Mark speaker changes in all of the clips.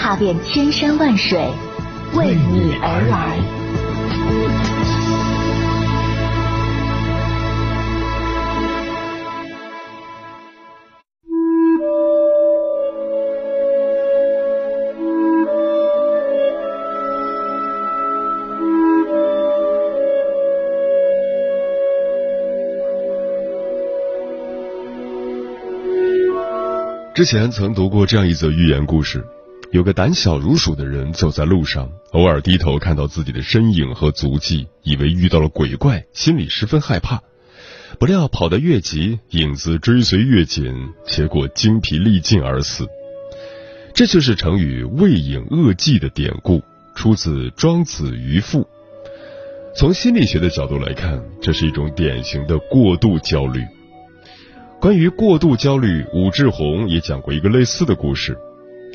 Speaker 1: 踏遍千山万水，为你而来。
Speaker 2: 之前曾读过这样一则寓言故事：有个胆小如鼠的人走在路上，偶尔低头看到自己的身影和足迹，以为遇到了鬼怪，心里十分害怕。不料跑得越急，影子追随越紧，结果精疲力尽而死。这就是成语“畏影恶迹”的典故，出自《庄子·渔父》。从心理学的角度来看，这是一种典型的过度焦虑。关于过度焦虑，武志红也讲过一个类似的故事。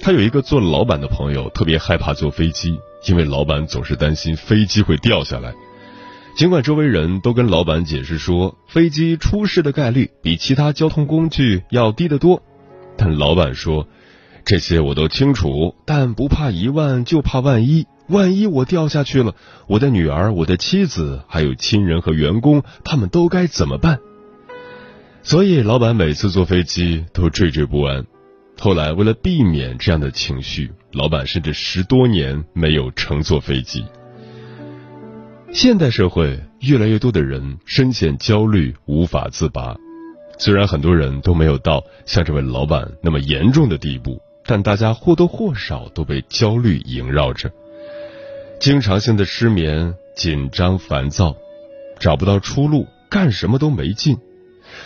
Speaker 2: 他有一个做老板的朋友，特别害怕坐飞机，因为老板总是担心飞机会掉下来。尽管周围人都跟老板解释说，飞机出事的概率比其他交通工具要低得多，但老板说：“这些我都清楚，但不怕一万就怕万一。万一我掉下去了，我的女儿、我的妻子，还有亲人和员工，他们都该怎么办？”所以，老板每次坐飞机都惴惴不安。后来，为了避免这样的情绪，老板甚至十多年没有乘坐飞机。现代社会，越来越多的人深陷焦虑，无法自拔。虽然很多人都没有到像这位老板那么严重的地步，但大家或多或少都被焦虑萦绕着，经常性的失眠、紧张、烦躁，找不到出路，干什么都没劲。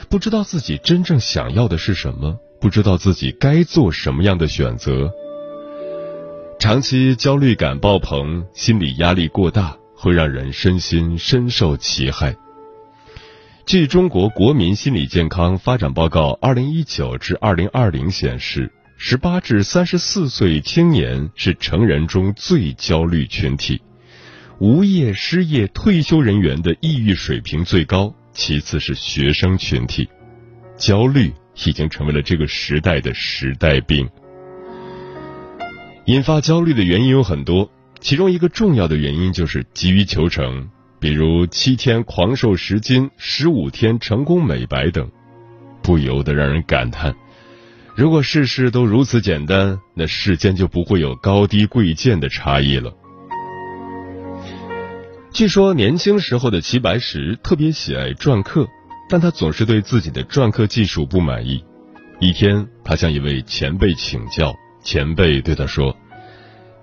Speaker 2: 不知道自己真正想要的是什么，不知道自己该做什么样的选择。长期焦虑感爆棚，心理压力过大，会让人身心深受其害。据中国国民心理健康发展报告（二零一九至二零二零）显示，十八至三十四岁青年是成人中最焦虑群体，无业、失业、退休人员的抑郁水平最高。其次是学生群体，焦虑已经成为了这个时代的时代病。引发焦虑的原因有很多，其中一个重要的原因就是急于求成，比如七天狂瘦十斤、十五天成功美白等，不由得让人感叹：如果事事都如此简单，那世间就不会有高低贵贱的差异了。据说年轻时候的齐白石特别喜爱篆刻，但他总是对自己的篆刻技术不满意。一天，他向一位前辈请教，前辈对他说：“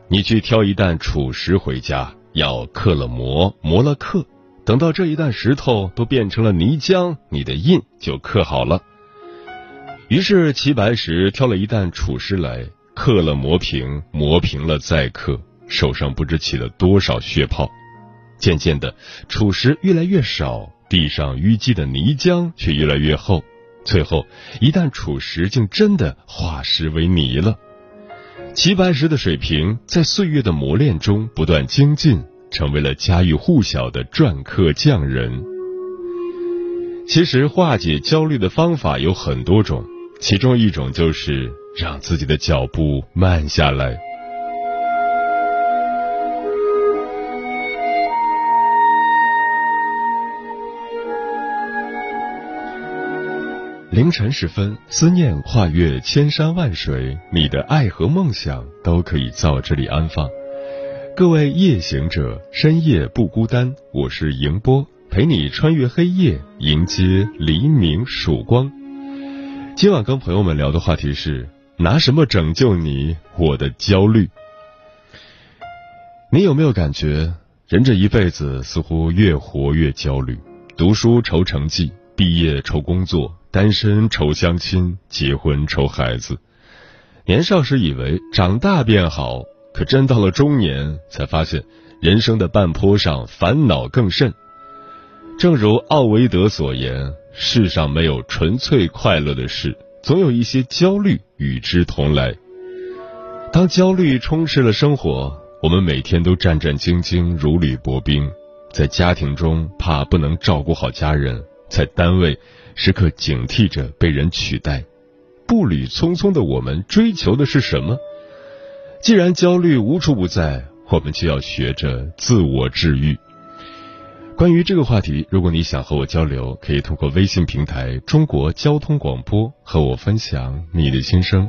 Speaker 2: 你去挑一担楚石回家，要刻了磨，磨了刻，等到这一担石头都变成了泥浆，你的印就刻好了。”于是齐白石挑了一担楚石来，刻了磨平，磨平了再刻，手上不知起了多少血泡。渐渐的，楚石越来越少，地上淤积的泥浆却越来越厚，最后一旦储石竟真的化石为泥了。齐白石的水平在岁月的磨练中不断精进，成为了家喻户晓的篆刻匠人。其实化解焦虑的方法有很多种，其中一种就是让自己的脚步慢下来。凌晨时分，思念跨越千山万水，你的爱和梦想都可以在这里安放。各位夜行者，深夜不孤单，我是迎波，陪你穿越黑夜，迎接黎明曙光。今晚跟朋友们聊的话题是：拿什么拯救你？我的焦虑。你有没有感觉，人这一辈子似乎越活越焦虑？读书愁成绩，毕业愁工作。单身愁相亲，结婚愁孩子。年少时以为长大变好，可真到了中年，才发现人生的半坡上烦恼更甚。正如奥维德所言：“世上没有纯粹快乐的事，总有一些焦虑与之同来。”当焦虑充斥了生活，我们每天都战战兢兢，如履薄冰。在家庭中，怕不能照顾好家人；在单位，时刻警惕着被人取代。步履匆匆的我们，追求的是什么？既然焦虑无处不在，我们就要学着自我治愈。关于这个话题，如果你想和我交流，可以通过微信平台“中国交通广播”和我分享你的心声。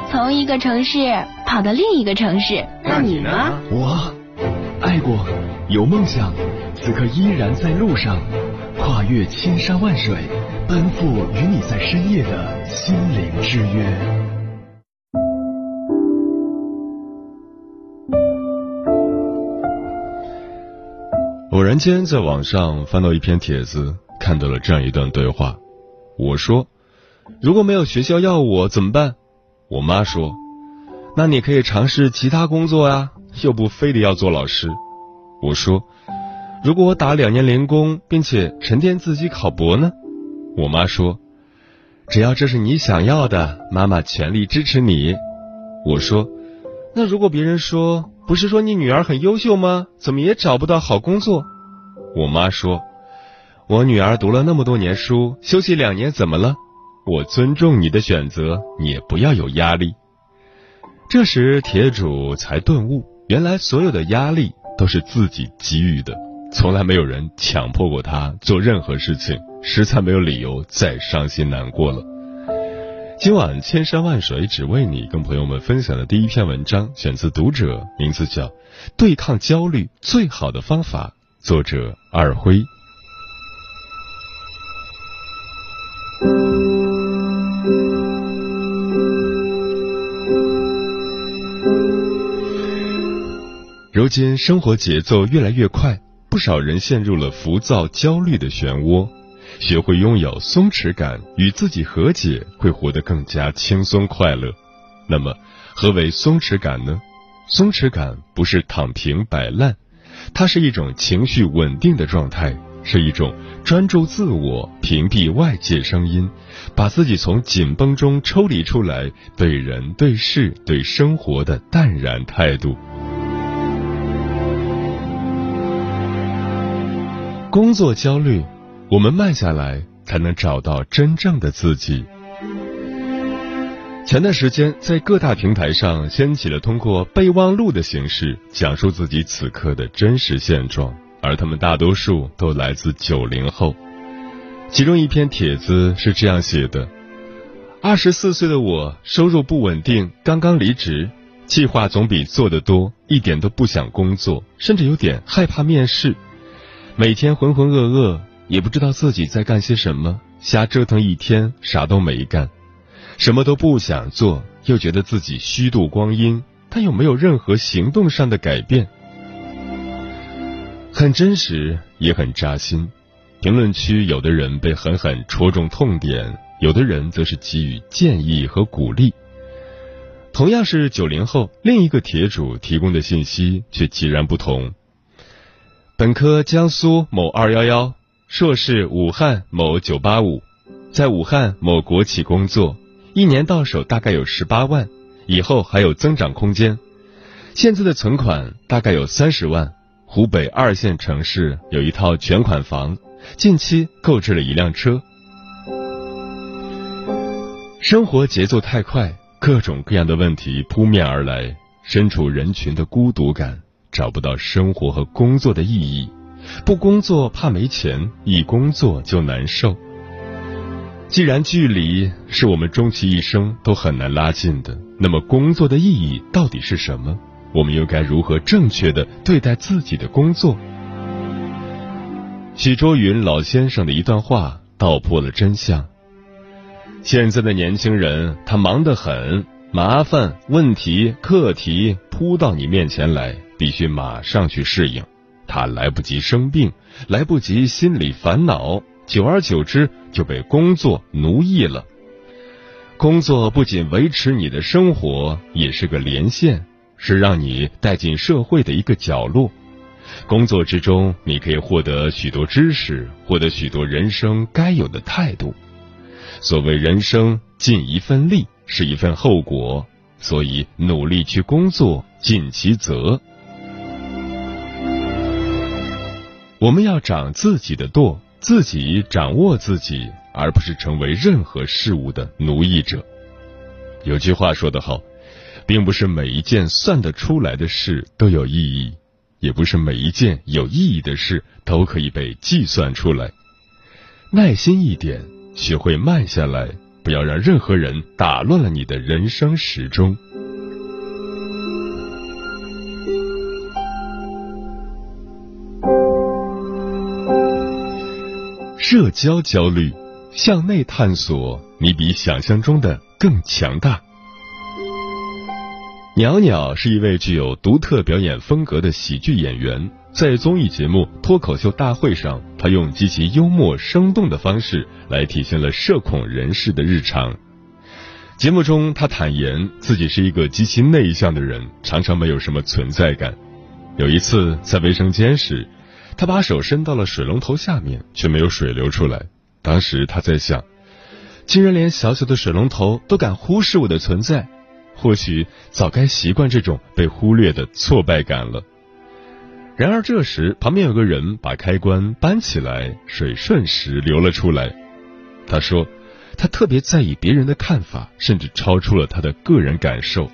Speaker 1: 从一个城市跑到另一个城市。
Speaker 3: 那你呢？
Speaker 4: 我。爱过，有梦想，此刻依然在路上，跨越千山万水，奔赴与你在深夜的心灵之约。
Speaker 2: 偶然间在网上翻到一篇帖子，看到了这样一段对话。我说：“如果没有学校要我怎么办？”我妈说：“那你可以尝试其他工作呀。”又不非得要做老师，我说，如果我打两年零工，并且沉淀自己考博呢？我妈说，只要这是你想要的，妈妈全力支持你。我说，那如果别人说，不是说你女儿很优秀吗？怎么也找不到好工作？我妈说，我女儿读了那么多年书，休息两年怎么了？我尊重你的选择，你也不要有压力。这时铁主才顿悟。原来所有的压力都是自己给予的，从来没有人强迫过他做任何事情，实在没有理由再伤心难过了。今晚千山万水只为你，跟朋友们分享的第一篇文章选自《读者》，名字叫《对抗焦虑最好的方法》，作者二辉。如今生活节奏越来越快，不少人陷入了浮躁、焦虑的漩涡。学会拥有松弛感，与自己和解，会活得更加轻松快乐。那么，何为松弛感呢？松弛感不是躺平摆烂，它是一种情绪稳定的状态，是一种专注自我、屏蔽外界声音，把自己从紧绷中抽离出来，对人、对事、对生活的淡然态度。工作焦虑，我们慢下来才能找到真正的自己。前段时间，在各大平台上掀起了通过备忘录的形式讲述自己此刻的真实现状，而他们大多数都来自九零后。其中一篇帖子是这样写的：二十四岁的我，收入不稳定，刚刚离职，计划总比做的多，一点都不想工作，甚至有点害怕面试。每天浑浑噩噩，也不知道自己在干些什么，瞎折腾一天，啥都没干，什么都不想做，又觉得自己虚度光阴，但又没有任何行动上的改变，很真实，也很扎心。评论区有的人被狠狠戳中痛点，有的人则是给予建议和鼓励。同样是九零后，另一个帖主提供的信息却截然不同。本科江苏某二幺幺，硕士武汉某九八五，在武汉某国企工作，一年到手大概有十八万，以后还有增长空间。现在的存款大概有三十万，湖北二线城市有一套全款房，近期购置了一辆车。生活节奏太快，各种各样的问题扑面而来，身处人群的孤独感。找不到生活和工作的意义，不工作怕没钱，一工作就难受。既然距离是我们终其一生都很难拉近的，那么工作的意义到底是什么？我们又该如何正确的对待自己的工作？许卓云老先生的一段话道破了真相。现在的年轻人，他忙得很，麻烦、问题、课题扑到你面前来，必须马上去适应。他来不及生病，来不及心理烦恼，久而久之就被工作奴役了。工作不仅维持你的生活，也是个连线，是让你带进社会的一个角落。工作之中，你可以获得许多知识，获得许多人生该有的态度。所谓人生尽一份力，是一份后果，所以努力去工作，尽其责。我们要长自己的舵，自己掌握自己，而不是成为任何事物的奴役者。有句话说得好，并不是每一件算得出来的事都有意义，也不是每一件有意义的事都可以被计算出来。耐心一点。学会慢下来，不要让任何人打乱了你的人生时钟。社交焦虑，向内探索，你比想象中的更强大。袅袅是一位具有独特表演风格的喜剧演员，在综艺节目《脱口秀大会》上，他用极其幽默生动的方式来体现了社恐人士的日常。节目中，他坦言自己是一个极其内向的人，常常没有什么存在感。有一次在卫生间时，他把手伸到了水龙头下面，却没有水流出来。当时他在想，竟然连小小的水龙头都敢忽视我的存在。或许早该习惯这种被忽略的挫败感了。然而这时，旁边有个人把开关搬起来，水瞬时流了出来。他说，他特别在意别人的看法，甚至超出了他的个人感受。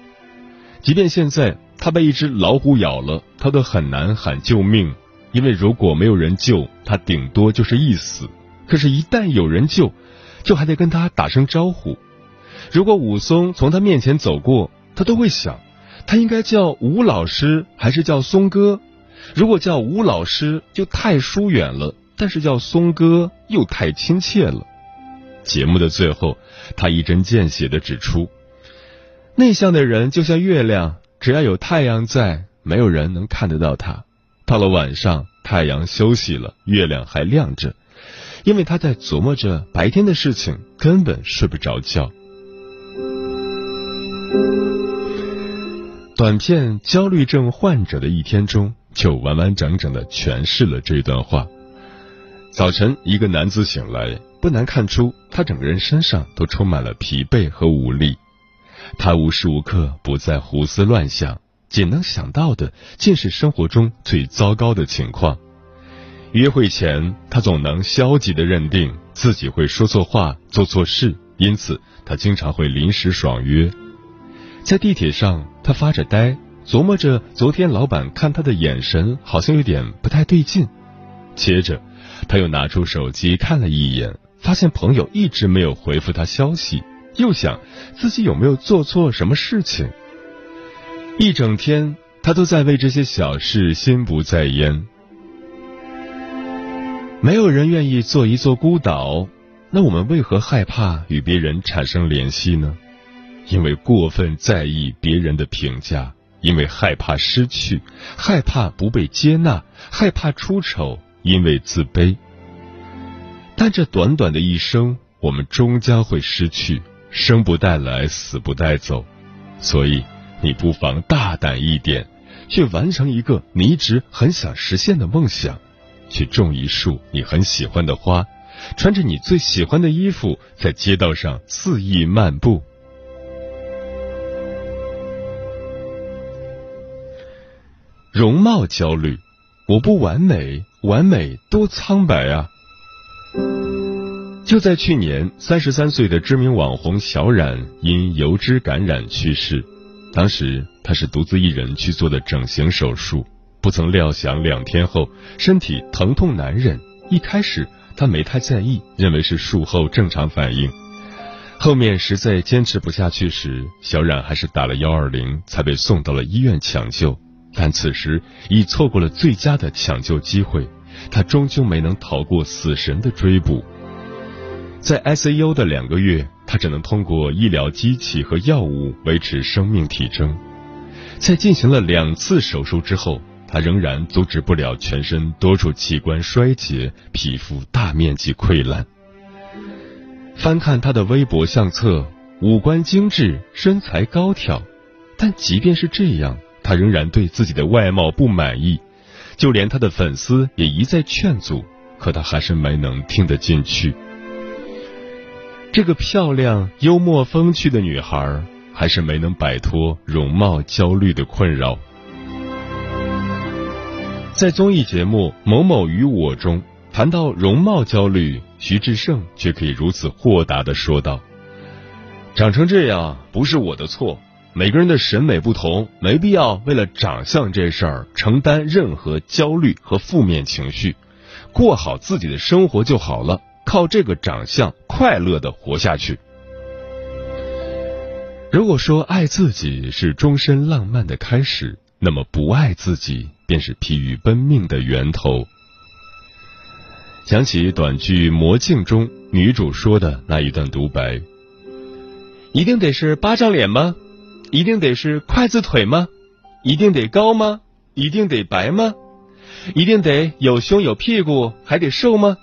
Speaker 2: 即便现在他被一只老虎咬了，他都很难喊救命，因为如果没有人救他，顶多就是一死。可是，一旦有人救，就还得跟他打声招呼。如果武松从他面前走过，他都会想，他应该叫吴老师还是叫松哥？如果叫吴老师就太疏远了，但是叫松哥又太亲切了。节目的最后，他一针见血的指出，内向的人就像月亮，只要有太阳在，没有人能看得到他。到了晚上，太阳休息了，月亮还亮着，因为他在琢磨着白天的事情，根本睡不着觉。短片《焦虑症患者的一天》中，就完完整整的诠释了这段话。早晨，一个男子醒来，不难看出他整个人身上都充满了疲惫和无力。他无时无刻不在胡思乱想，仅能想到的尽是生活中最糟糕的情况。约会前，他总能消极的认定自己会说错话、做错事，因此他经常会临时爽约。在地铁上，他发着呆，琢磨着昨天老板看他的眼神好像有点不太对劲。接着，他又拿出手机看了一眼，发现朋友一直没有回复他消息，又想自己有没有做错什么事情。一整天，他都在为这些小事心不在焉。没有人愿意做一座孤岛，那我们为何害怕与别人产生联系呢？因为过分在意别人的评价，因为害怕失去，害怕不被接纳，害怕出丑，因为自卑。但这短短的一生，我们终将会失去，生不带来，死不带走。所以，你不妨大胆一点，去完成一个你一直很想实现的梦想，去种一束你很喜欢的花，穿着你最喜欢的衣服，在街道上肆意漫步。容貌焦虑，我不完美，完美多苍白啊！就在去年，三十三岁的知名网红小冉因油脂感染去世。当时他是独自一人去做的整形手术，不曾料想两天后身体疼痛难忍。一开始他没太在意，认为是术后正常反应。后面实在坚持不下去时，小冉还是打了幺二零，才被送到了医院抢救。但此时已错过了最佳的抢救机会，他终究没能逃过死神的追捕。在 ICU 的两个月，他只能通过医疗机器和药物维持生命体征。在进行了两次手术之后，他仍然阻止不了全身多处器官衰竭、皮肤大面积溃烂。翻看他的微博相册，五官精致，身材高挑，但即便是这样，他仍然对自己的外貌不满意。就连他的粉丝也一再劝阻，可他还是没能听得进去。这个漂亮、幽默、风趣的女孩，还是没能摆脱容貌焦虑的困扰。在综艺节目《某某与我》中，谈到容貌焦虑，徐志胜却可以如此豁达的说道：“长成这样不是我的错，每个人的审美不同，没必要为了长相这事儿承担任何焦虑和负面情绪，过好自己的生活就好了。”靠这个长相快乐的活下去。如果说爱自己是终身浪漫的开始，那么不爱自己便是疲于奔命的源头。想起短剧《魔镜》中女主说的那一段独白：“一定得是巴掌脸吗？一定得是筷子腿吗？一定得高吗？一定得白吗？一定得有胸有屁股还得瘦吗？”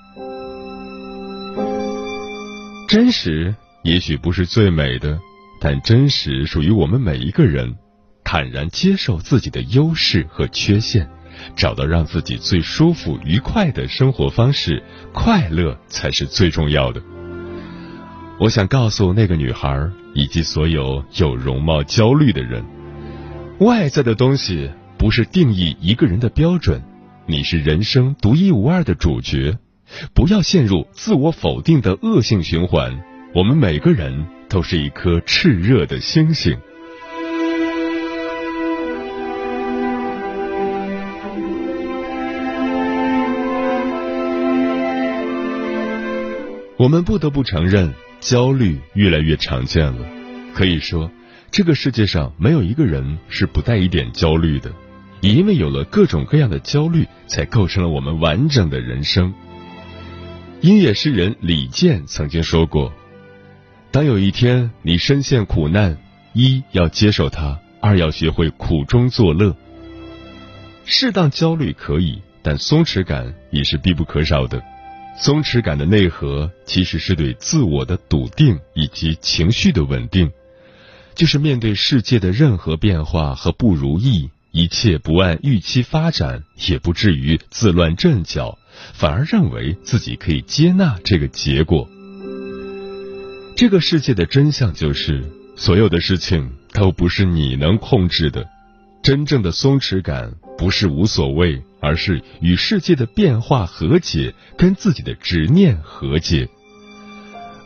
Speaker 2: 真实也许不是最美的，但真实属于我们每一个人。坦然接受自己的优势和缺陷，找到让自己最舒服、愉快的生活方式，快乐才是最重要的。我想告诉那个女孩以及所有有容貌焦虑的人：外在的东西不是定义一个人的标准，你是人生独一无二的主角。不要陷入自我否定的恶性循环。我们每个人都是一颗炽热的星星。我们不得不承认，焦虑越来越常见了。可以说，这个世界上没有一个人是不带一点焦虑的。也因为有了各种各样的焦虑，才构成了我们完整的人生。音乐诗人李健曾经说过：“当有一天你深陷苦难，一要接受它，二要学会苦中作乐。适当焦虑可以，但松弛感也是必不可少的。松弛感的内核其实是对自我的笃定以及情绪的稳定，就是面对世界的任何变化和不如意。”一切不按预期发展，也不至于自乱阵脚，反而认为自己可以接纳这个结果。这个世界的真相就是，所有的事情都不是你能控制的。真正的松弛感不是无所谓，而是与世界的变化和解，跟自己的执念和解。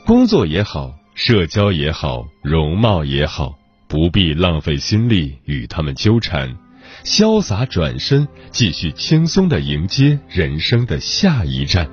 Speaker 2: 工作也好，社交也好，容貌也好，不必浪费心力与他们纠缠。潇洒转身，继续轻松的迎接人生的下一站。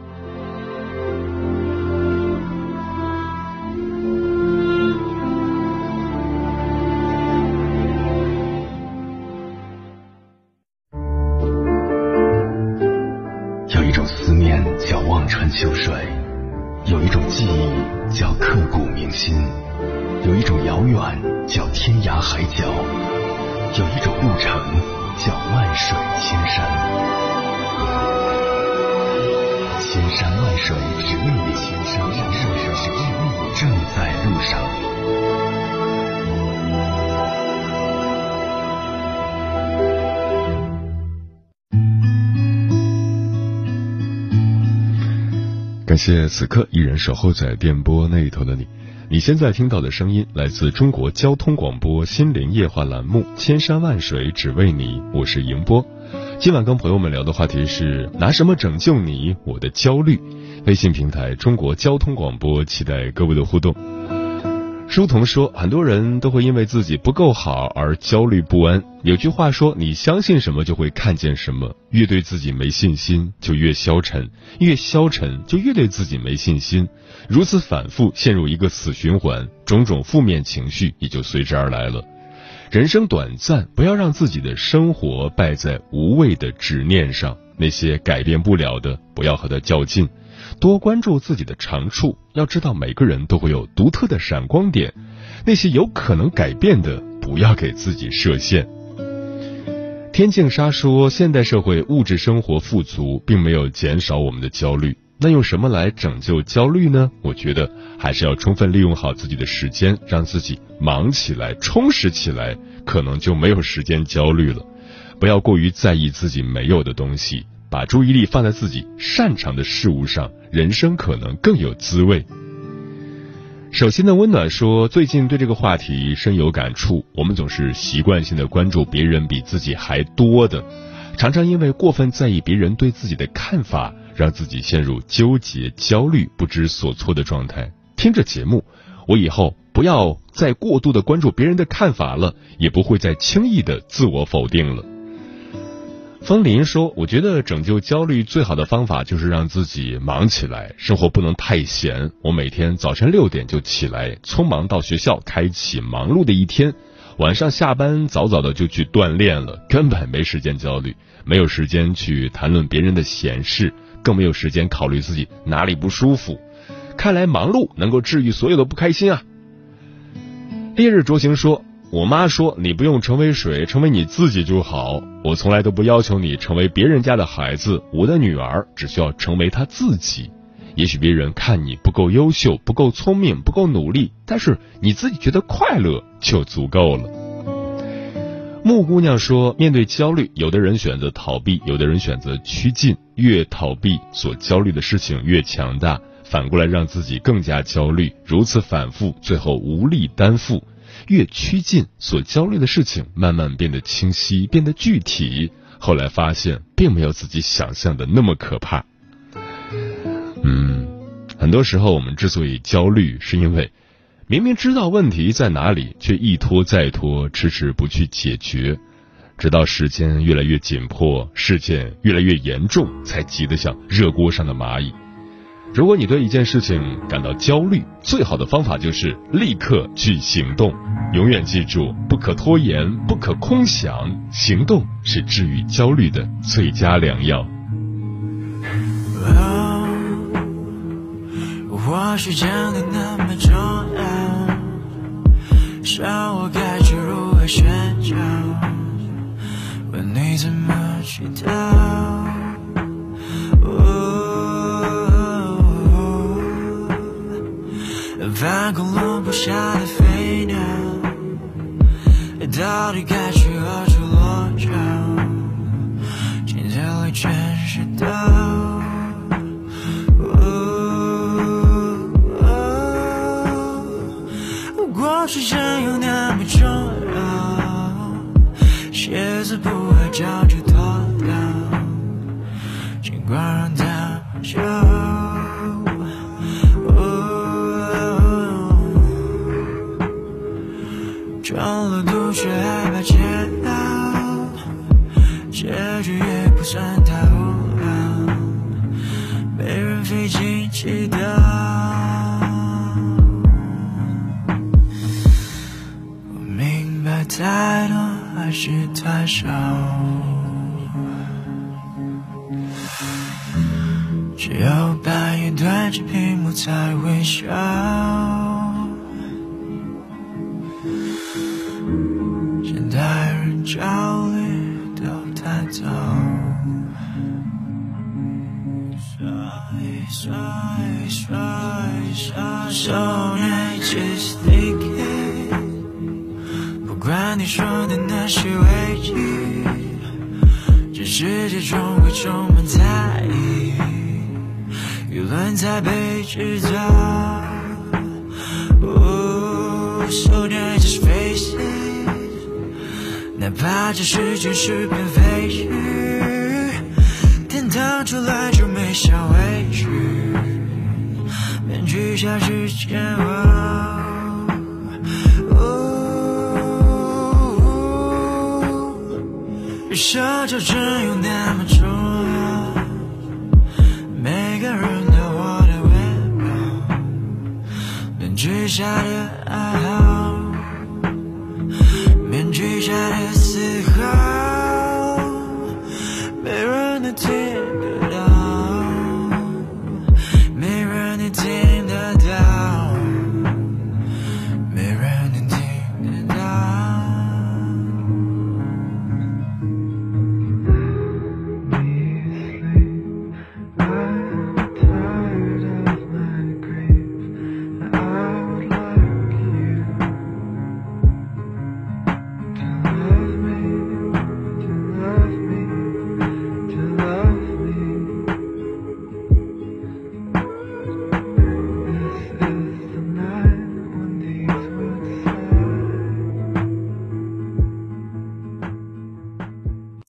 Speaker 2: 感谢此刻依然守候在电波那一头的你。你现在听到的声音来自中国交通广播心灵夜话栏目《千山万水只为你》，我是迎波。今晚跟朋友们聊的话题是拿什么拯救你？我的焦虑。微信平台中国交通广播，期待各位的互动。书童说，很多人都会因为自己不够好而焦虑不安。有句话说，你相信什么就会看见什么。越对自己没信心，就越消沉；越消沉，就越对自己没信心。如此反复，陷入一个死循环，种种负面情绪也就随之而来了。人生短暂，不要让自己的生活败在无谓的执念上。那些改变不了的，不要和他较劲。多关注自己的长处，要知道每个人都会有独特的闪光点。那些有可能改变的，不要给自己设限。天净沙说，现代社会物质生活富足，并没有减少我们的焦虑。那用什么来拯救焦虑呢？我觉得还是要充分利用好自己的时间，让自己忙起来、充实起来，可能就没有时间焦虑了。不要过于在意自己没有的东西。把注意力放在自己擅长的事物上，人生可能更有滋味。手心的温暖说，最近对这个话题深有感触。我们总是习惯性的关注别人比自己还多的，常常因为过分在意别人对自己的看法，让自己陷入纠结、焦虑、不知所措的状态。听着节目，我以后不要再过度的关注别人的看法了，也不会再轻易的自我否定了。风林说：“我觉得拯救焦虑最好的方法就是让自己忙起来，生活不能太闲。我每天早晨六点就起来，匆忙到学校，开启忙碌的一天。晚上下班早早的就去锻炼了，根本没时间焦虑，没有时间去谈论别人的闲事，更没有时间考虑自己哪里不舒服。看来忙碌能够治愈所有的不开心啊。”烈日灼行说。我妈说：“你不用成为谁，成为你自己就好。我从来都不要求你成为别人家的孩子，我的女儿只需要成为她自己。也许别人看你不够优秀、不够聪明、不够努力，但是你自己觉得快乐就足够了。”木姑娘说：“面对焦虑，有的人选择逃避，有的人选择趋近。越逃避，所焦虑的事情越强大，反过来让自己更加焦虑。如此反复，最后无力担负。”越趋近，所焦虑的事情慢慢变得清晰，变得具体。后来发现，并没有自己想象的那么可怕。嗯，很多时候我们之所以焦虑，是因为明明知道问题在哪里，却一拖再拖，迟迟不去解决，直到时间越来越紧迫，事件越来越严重，才急得像热锅上的蚂蚁。如果你对一件事情感到焦虑，最好的方法就是立刻去行动。永远记住，不可拖延，不可空想，行动是治愈焦虑的最佳良药。
Speaker 5: 或许真的那么重要，让我该去如何寻找？问你怎么知道？翻滚落不下的飞鸟，到底该去何处落脚？镜子里全是刀。过去真有那么重要？鞋子不合脚就脱掉，尽管让它笑。So just thinking，不管你说的那些唯一，这世界终会充满猜疑，舆论在被制造。So just face it。哪怕这世界是片废墟，天堂出来就没想委屈，许下是煎熬。哦，奢求真有那么重要？每个人都我的微妙，面具下的爱好，面具下的思考。